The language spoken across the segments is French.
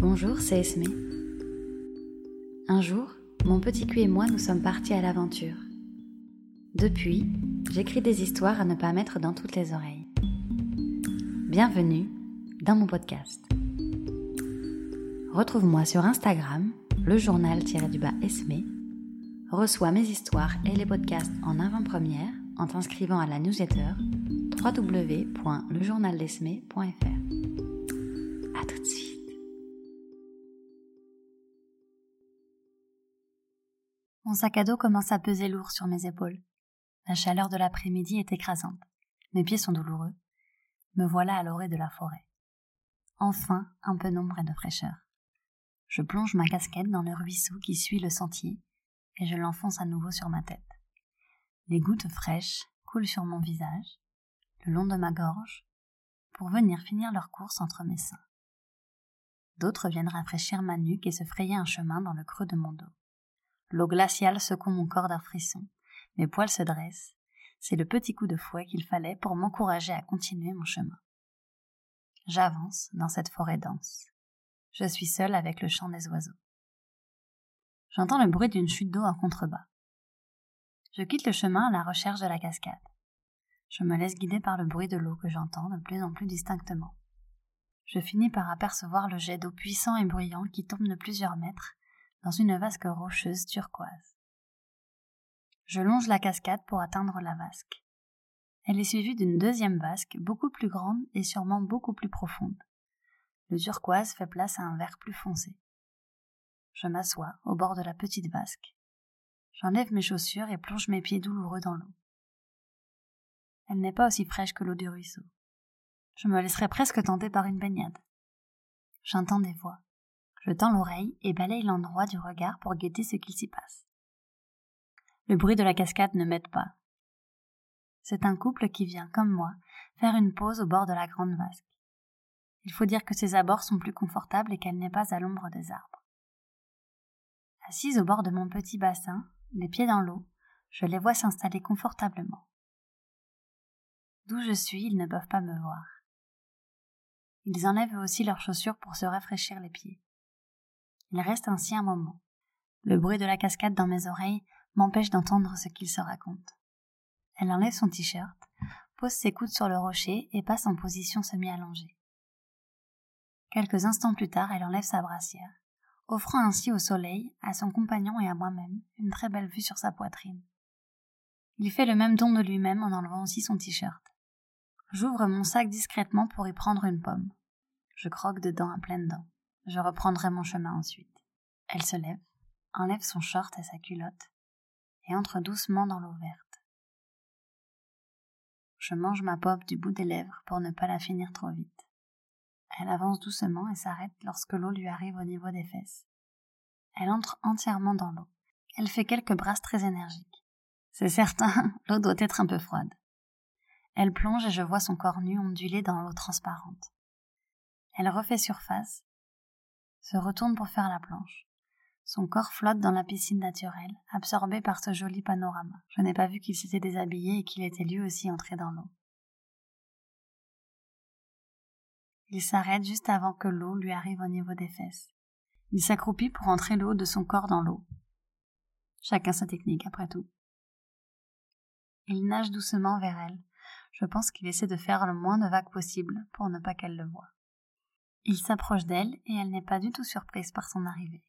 Bonjour, c'est Esme. Un jour, mon petit cul et moi nous sommes partis à l'aventure. Depuis, j'écris des histoires à ne pas mettre dans toutes les oreilles. Bienvenue dans mon podcast. Retrouve-moi sur Instagram, le journal-du-bas Esme. Reçois mes histoires et les podcasts en avant-première en t'inscrivant à la newsletter www.lejournaldesme.fr. Mon sac à dos commence à peser lourd sur mes épaules. La chaleur de l'après-midi est écrasante. Mes pieds sont douloureux. Me voilà à l'orée de la forêt. Enfin, un peu d'ombre et de fraîcheur. Je plonge ma casquette dans le ruisseau qui suit le sentier et je l'enfonce à nouveau sur ma tête. Les gouttes fraîches coulent sur mon visage, le long de ma gorge, pour venir finir leur course entre mes seins. D'autres viennent rafraîchir ma nuque et se frayer un chemin dans le creux de mon dos. L'eau glaciale secoue mon corps d'un frisson. Mes poils se dressent. C'est le petit coup de fouet qu'il fallait pour m'encourager à continuer mon chemin. J'avance dans cette forêt dense. Je suis seule avec le chant des oiseaux. J'entends le bruit d'une chute d'eau en contrebas. Je quitte le chemin à la recherche de la cascade. Je me laisse guider par le bruit de l'eau que j'entends de plus en plus distinctement. Je finis par apercevoir le jet d'eau puissant et bruyant qui tombe de plusieurs mètres dans une vasque rocheuse turquoise. Je longe la cascade pour atteindre la vasque. Elle est suivie d'une deuxième vasque beaucoup plus grande et sûrement beaucoup plus profonde. Le turquoise fait place à un vert plus foncé. Je m'assois au bord de la petite vasque. J'enlève mes chaussures et plonge mes pieds douloureux dans l'eau. Elle n'est pas aussi fraîche que l'eau du ruisseau. Je me laisserai presque tenter par une baignade. J'entends des voix. Je tends l'oreille et balaye l'endroit du regard pour guetter ce qu'il s'y passe. Le bruit de la cascade ne m'aide pas. C'est un couple qui vient, comme moi, faire une pause au bord de la grande vasque. Il faut dire que ses abords sont plus confortables et qu'elle n'est pas à l'ombre des arbres. Assise au bord de mon petit bassin, les pieds dans l'eau, je les vois s'installer confortablement. D'où je suis, ils ne peuvent pas me voir. Ils enlèvent aussi leurs chaussures pour se rafraîchir les pieds. Il reste ainsi un moment. Le bruit de la cascade dans mes oreilles m'empêche d'entendre ce qu'ils se racontent. Elle enlève son t-shirt, pose ses coudes sur le rocher et passe en position semi-allongée. Quelques instants plus tard, elle enlève sa brassière, offrant ainsi au soleil, à son compagnon et à moi-même une très belle vue sur sa poitrine. Il fait le même don de lui-même en enlevant aussi son t-shirt. J'ouvre mon sac discrètement pour y prendre une pomme. Je croque dedans à pleines dents. Je reprendrai mon chemin ensuite. Elle se lève, enlève son short et sa culotte, et entre doucement dans l'eau verte. Je mange ma pop du bout des lèvres pour ne pas la finir trop vite. Elle avance doucement et s'arrête lorsque l'eau lui arrive au niveau des fesses. Elle entre entièrement dans l'eau. Elle fait quelques brasses très énergiques. C'est certain, l'eau doit être un peu froide. Elle plonge et je vois son corps nu onduler dans l'eau transparente. Elle refait surface se retourne pour faire la planche. Son corps flotte dans la piscine naturelle, absorbé par ce joli panorama. Je n'ai pas vu qu'il s'était déshabillé et qu'il était lui aussi entré dans l'eau. Il s'arrête juste avant que l'eau lui arrive au niveau des fesses. Il s'accroupit pour entrer le haut de son corps dans l'eau. Chacun sa technique, après tout. Il nage doucement vers elle. Je pense qu'il essaie de faire le moins de vagues possible pour ne pas qu'elle le voie. Il s'approche d'elle et elle n'est pas du tout surprise par son arrivée.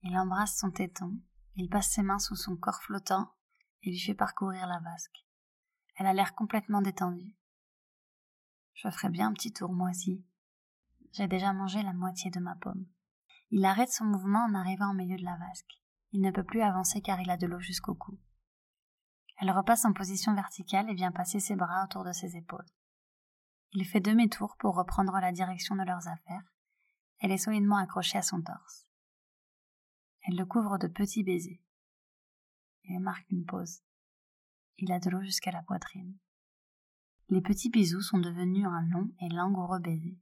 Il embrasse son téton, il passe ses mains sous son corps flottant et lui fait parcourir la vasque. Elle a l'air complètement détendue. Je ferai bien un petit tour moi aussi. J'ai déjà mangé la moitié de ma pomme. Il arrête son mouvement en arrivant au milieu de la vasque. Il ne peut plus avancer car il a de l'eau jusqu'au cou. Elle repasse en position verticale et vient passer ses bras autour de ses épaules. Il fait demi-tour pour reprendre la direction de leurs affaires. Elle est solidement accrochée à son torse. Elle le couvre de petits baisers. Il marque une pause. Il a de l'eau jusqu'à la poitrine. Les petits bisous sont devenus un long et langoureux baiser.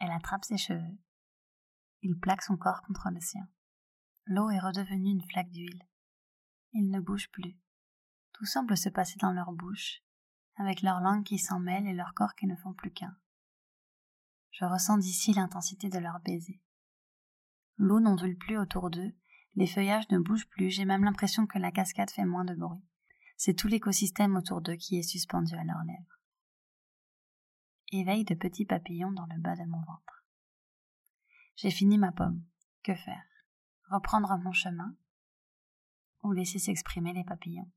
Elle attrape ses cheveux. Il plaque son corps contre le sien. L'eau est redevenue une flaque d'huile. Il ne bouge plus. Tout semble se passer dans leur bouche, avec leurs langues qui s'en mêlent et leurs corps qui ne font plus qu'un. Je ressens d'ici l'intensité de leurs baisers. L'eau n'ondule plus autour d'eux, les feuillages ne bougent plus, j'ai même l'impression que la cascade fait moins de bruit. C'est tout l'écosystème autour d'eux qui est suspendu à leurs lèvres. Éveil de petits papillons dans le bas de mon ventre. J'ai fini ma pomme. Que faire? Reprendre mon chemin? Ou laisser s'exprimer les papillons?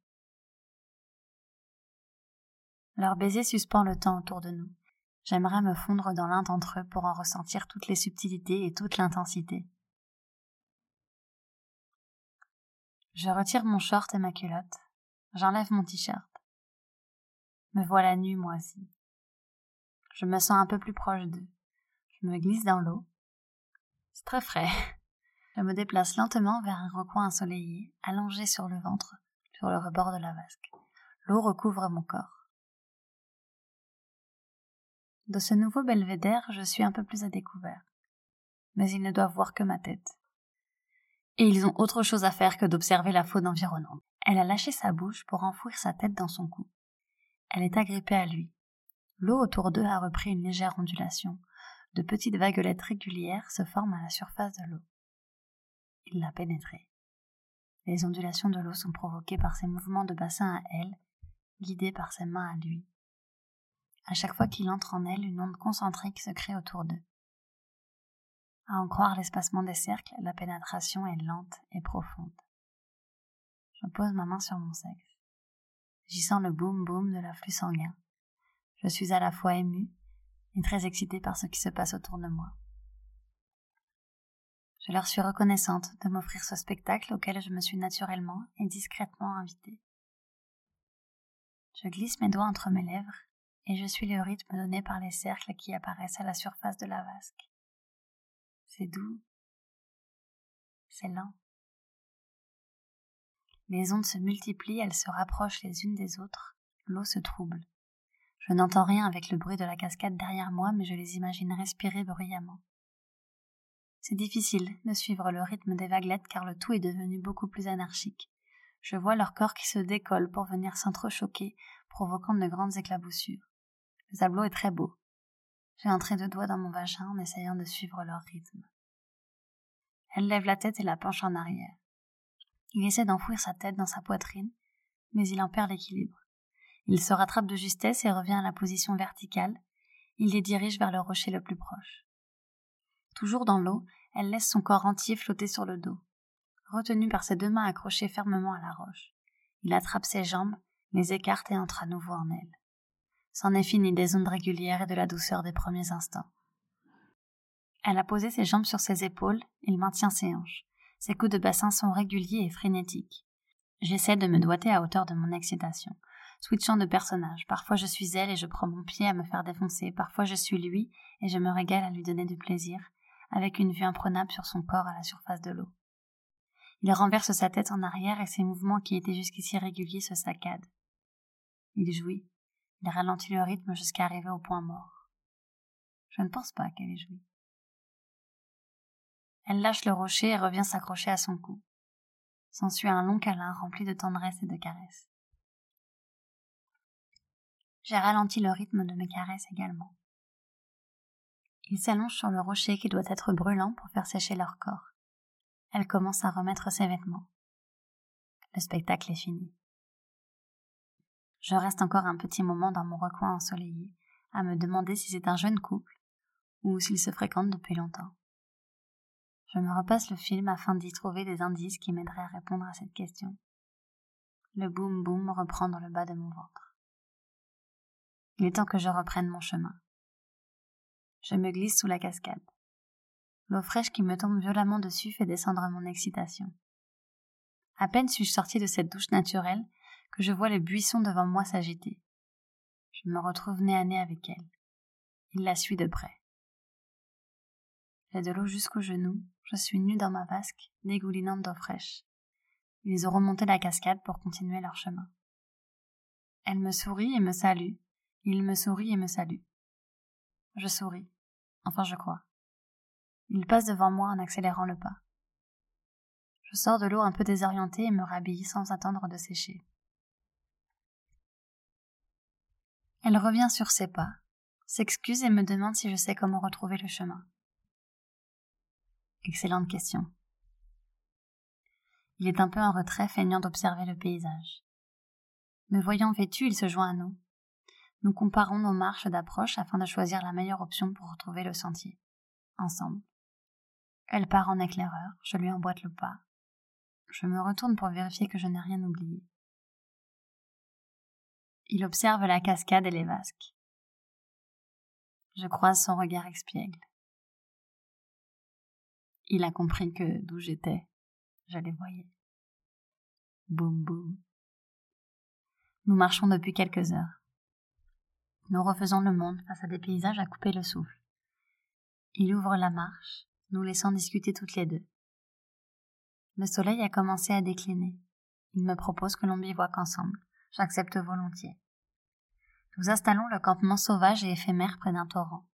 Leur baiser suspend le temps autour de nous. J'aimerais me fondre dans l'un d'entre eux pour en ressentir toutes les subtilités et toute l'intensité. Je retire mon short et ma culotte. J'enlève mon t-shirt. Me voilà nue moi aussi. Je me sens un peu plus proche d'eux. Je me glisse dans l'eau. C'est très frais. Je me déplace lentement vers un recoin ensoleillé, allongé sur le ventre, sur le rebord de la vasque. L'eau recouvre mon corps. De ce nouveau belvédère, je suis un peu plus à découvert. Mais ils ne doivent voir que ma tête. Et ils ont autre chose à faire que d'observer la faune environnante. Elle a lâché sa bouche pour enfouir sa tête dans son cou. Elle est agrippée à lui. L'eau autour d'eux a repris une légère ondulation. De petites vaguelettes régulières se forment à la surface de l'eau. Il l'a pénétrée. Les ondulations de l'eau sont provoquées par ses mouvements de bassin à elle, guidés par ses mains à lui. À chaque fois qu'il entre en elle, une onde concentrique se crée autour d'eux. À en croire l'espacement des cercles, la pénétration est lente et profonde. Je pose ma main sur mon sexe. J'y sens le boum boum de l'afflux sanguin. Je suis à la fois émue et très excitée par ce qui se passe autour de moi. Je leur suis reconnaissante de m'offrir ce spectacle auquel je me suis naturellement et discrètement invitée. Je glisse mes doigts entre mes lèvres et je suis le rythme donné par les cercles qui apparaissent à la surface de la vasque. C'est doux, c'est lent. Les ondes se multiplient, elles se rapprochent les unes des autres, l'eau se trouble. Je n'entends rien avec le bruit de la cascade derrière moi, mais je les imagine respirer bruyamment. C'est difficile de suivre le rythme des vaguelettes car le tout est devenu beaucoup plus anarchique. Je vois leur corps qui se décolle pour venir s'entrechoquer, provoquant de grandes éclaboussures. Le tableau est très beau. J'ai entré deux doigts dans mon vagin en essayant de suivre leur rythme. Elle lève la tête et la penche en arrière. Il essaie d'enfouir sa tête dans sa poitrine, mais il en perd l'équilibre. Il se rattrape de justesse et revient à la position verticale. Il les dirige vers le rocher le plus proche. Toujours dans l'eau, elle laisse son corps entier flotter sur le dos. Retenu par ses deux mains accrochées fermement à la roche, il attrape ses jambes, les écarte et entre à nouveau en elle. C'en est fini des ondes régulières et de la douceur des premiers instants. Elle a posé ses jambes sur ses épaules, il maintient ses hanches. Ses coups de bassin sont réguliers et frénétiques. J'essaie de me doiter à hauteur de mon excitation switchant de personnage. Parfois je suis elle et je prends mon pied à me faire défoncer, parfois je suis lui et je me régale à lui donner du plaisir, avec une vue imprenable sur son corps à la surface de l'eau. Il renverse sa tête en arrière et ses mouvements qui étaient jusqu'ici réguliers se saccadent. Il jouit. Il ralentit le rythme jusqu'à arriver au point mort. Je ne pense pas qu'elle ait joui. Elle lâche le rocher et revient s'accrocher à son cou. S'ensuit un long câlin rempli de tendresse et de caresses. J'ai ralenti le rythme de mes caresses également. Ils s'allongent sur le rocher qui doit être brûlant pour faire sécher leur corps. Elle commence à remettre ses vêtements. Le spectacle est fini. Je reste encore un petit moment dans mon recoin ensoleillé, à me demander si c'est un jeune couple ou s'ils se fréquentent depuis longtemps. Je me repasse le film afin d'y trouver des indices qui m'aideraient à répondre à cette question. Le boum boum reprend dans le bas de mon ventre. Il est temps que je reprenne mon chemin. Je me glisse sous la cascade. L'eau fraîche qui me tombe violemment dessus fait descendre mon excitation. À peine suis-je sorti de cette douche naturelle que je vois le buisson devant moi s'agiter. Je me retrouve nez à nez avec elle. Il la suit de près. J'ai de l'eau jusqu'aux genoux, je suis nue dans ma vasque, dégoulinante d'eau fraîche. Ils ont remonté la cascade pour continuer leur chemin. Elle me sourit et me salue, il me sourit et me salue. Je souris. Enfin, je crois. Il passe devant moi en accélérant le pas. Je sors de l'eau un peu désorientée et me rhabille sans attendre de sécher. Elle revient sur ses pas, s'excuse et me demande si je sais comment retrouver le chemin. Excellente question. Il est un peu en retrait, feignant d'observer le paysage. Me voyant vêtu, il se joint à nous. Nous comparons nos marches d'approche afin de choisir la meilleure option pour retrouver le sentier. Ensemble. Elle part en éclaireur, je lui emboîte le pas. Je me retourne pour vérifier que je n'ai rien oublié. Il observe la cascade et les vasques. Je croise son regard expiègle. Il a compris que d'où j'étais, je les voyais. Boum boum. Nous marchons depuis quelques heures. Nous refaisons le monde face à des paysages à couper le souffle. Il ouvre la marche, nous laissant discuter toutes les deux. Le soleil a commencé à décliner. Il me propose que l'on bivouaque ensemble. J'accepte volontiers. Nous installons le campement sauvage et éphémère près d'un torrent.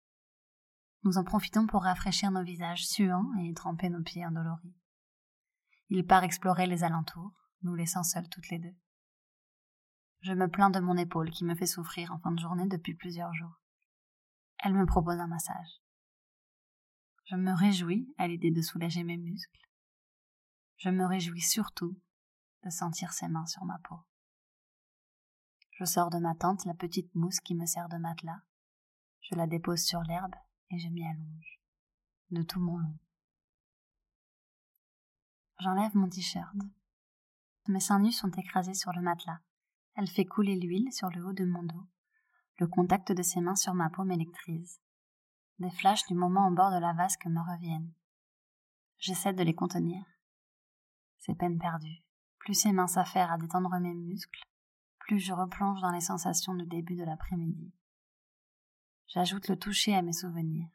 Nous en profitons pour rafraîchir nos visages suants et tremper nos pieds endoloris. Il part explorer les alentours, nous laissant seuls toutes les deux. Je me plains de mon épaule qui me fait souffrir en fin de journée depuis plusieurs jours. Elle me propose un massage. Je me réjouis à l'idée de soulager mes muscles. Je me réjouis surtout de sentir ses mains sur ma peau. Je sors de ma tente la petite mousse qui me sert de matelas. Je la dépose sur l'herbe et je m'y allonge, de tout mon long. J'enlève mon t-shirt. Mes seins nus sont écrasés sur le matelas. Elle fait couler l'huile sur le haut de mon dos. Le contact de ses mains sur ma peau m'électrise. Des flashs du moment au bord de la vasque me reviennent. J'essaie de les contenir. C'est peine perdue. Plus ses mains s'affairent à détendre mes muscles, je replonge dans les sensations du début de l'après-midi. J'ajoute le toucher à mes souvenirs,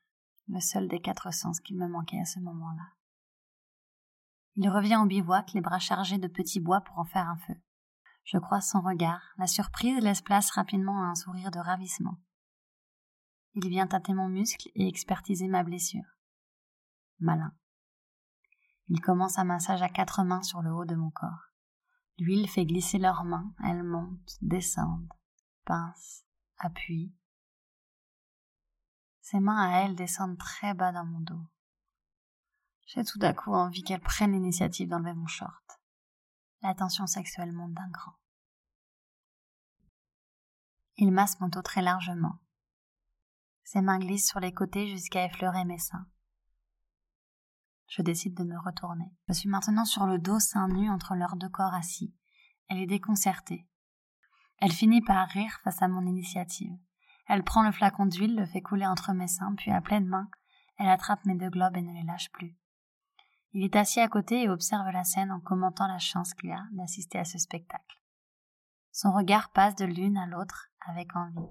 le seul des quatre sens qui me manquait à ce moment-là. Il revient au bivouac, les bras chargés de petits bois pour en faire un feu. Je croise son regard, la surprise laisse place rapidement à un sourire de ravissement. Il vient tâter mon muscle et expertiser ma blessure. Malin. Il commence un massage à quatre mains sur le haut de mon corps. L'huile fait glisser leurs mains, elles montent, descendent, pincent, appuient. Ses mains à elle descendent très bas dans mon dos. J'ai tout à coup envie qu'elle prenne l'initiative d'enlever mon short. La tension sexuelle monte d'un cran. Il masse mon dos très largement. Ses mains glissent sur les côtés jusqu'à effleurer mes seins. Je décide de me retourner. Je suis maintenant sur le dos seins nus entre leurs deux corps assis. Elle est déconcertée. Elle finit par rire face à mon initiative. Elle prend le flacon d'huile, le fait couler entre mes seins, puis à pleine main, elle attrape mes deux globes et ne les lâche plus. Il est assis à côté et observe la scène en commentant la chance qu'il a d'assister à ce spectacle. Son regard passe de l'une à l'autre avec envie.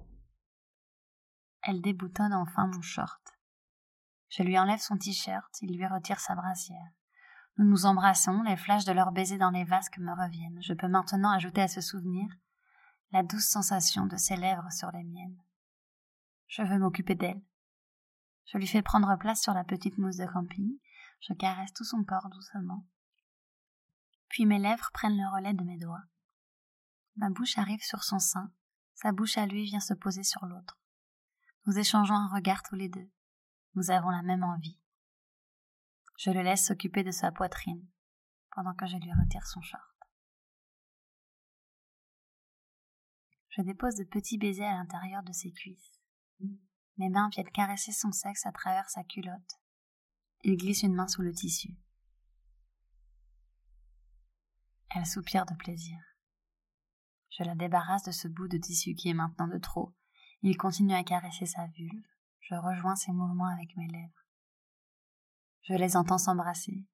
Elle déboutonne enfin mon short. Je lui enlève son t-shirt, il lui retire sa brassière. Nous nous embrassons, les flashs de leurs baisers dans les vasques me reviennent. Je peux maintenant ajouter à ce souvenir la douce sensation de ses lèvres sur les miennes. Je veux m'occuper d'elle. Je lui fais prendre place sur la petite mousse de camping, je caresse tout son corps doucement. Puis mes lèvres prennent le relais de mes doigts. Ma bouche arrive sur son sein, sa bouche à lui vient se poser sur l'autre. Nous échangeons un regard tous les deux. Nous avons la même envie. Je le laisse s'occuper de sa poitrine, pendant que je lui retire son short. Je dépose de petits baisers à l'intérieur de ses cuisses. Mes mains viennent caresser son sexe à travers sa culotte. Il glisse une main sous le tissu. Elle soupire de plaisir. Je la débarrasse de ce bout de tissu qui est maintenant de trop. Il continue à caresser sa vulve. Je rejoins ses mouvements avec mes lèvres. Je les entends s'embrasser.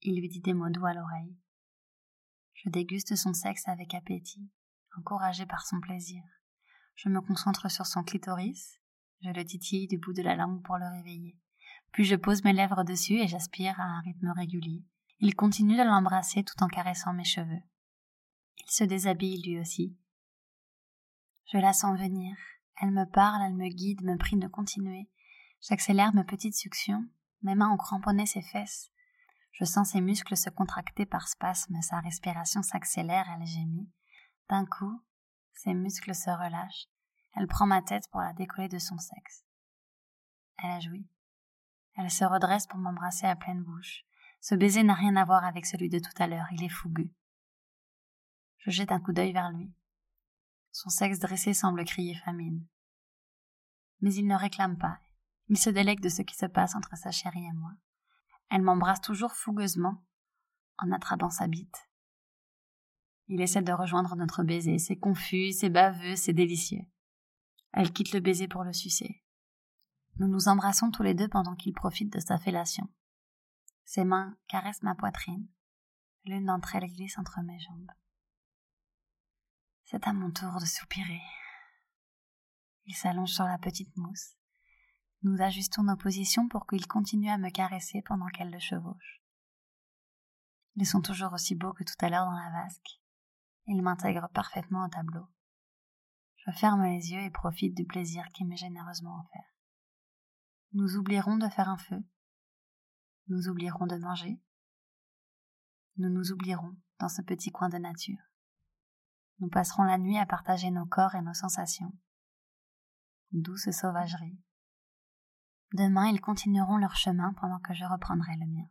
Il lui dit des mots doux à l'oreille. Je déguste son sexe avec appétit, encouragé par son plaisir. Je me concentre sur son clitoris, je le titille du bout de la langue pour le réveiller. Puis je pose mes lèvres dessus et j'aspire à un rythme régulier. Il continue de l'embrasser tout en caressant mes cheveux. Il se déshabille lui aussi. Je la sens venir. Elle me parle, elle me guide, me prie de continuer. J'accélère mes petites suctions. Mes mains ont cramponné ses fesses. Je sens ses muscles se contracter par spasmes, sa respiration s'accélère, elle gémit. D'un coup, ses muscles se relâchent. Elle prend ma tête pour la décoller de son sexe. Elle a joui. Elle se redresse pour m'embrasser à pleine bouche. Ce baiser n'a rien à voir avec celui de tout à l'heure, il est fougueux. Je jette un coup d'œil vers lui. Son sexe dressé semble crier famine. Mais il ne réclame pas. Il se délègue de ce qui se passe entre sa chérie et moi. Elle m'embrasse toujours fougueusement, en attrapant sa bite. Il essaie de rejoindre notre baiser, c'est confus, c'est baveux, c'est délicieux. Elle quitte le baiser pour le sucer. Nous nous embrassons tous les deux pendant qu'il profite de sa fellation. Ses mains caressent ma poitrine. L'une d'entre elles glisse entre mes jambes. C'est à mon tour de soupirer. Il s'allonge sur la petite mousse. Nous ajustons nos positions pour qu'il continue à me caresser pendant qu'elle le chevauche. Ils sont toujours aussi beaux que tout à l'heure dans la vasque. Ils m'intègrent parfaitement au tableau. Je ferme les yeux et profite du plaisir qui m'est généreusement offert. Nous oublierons de faire un feu. Nous oublierons de manger. Nous nous oublierons dans ce petit coin de nature. Nous passerons la nuit à partager nos corps et nos sensations. Douce sauvagerie. Demain, ils continueront leur chemin pendant que je reprendrai le mien.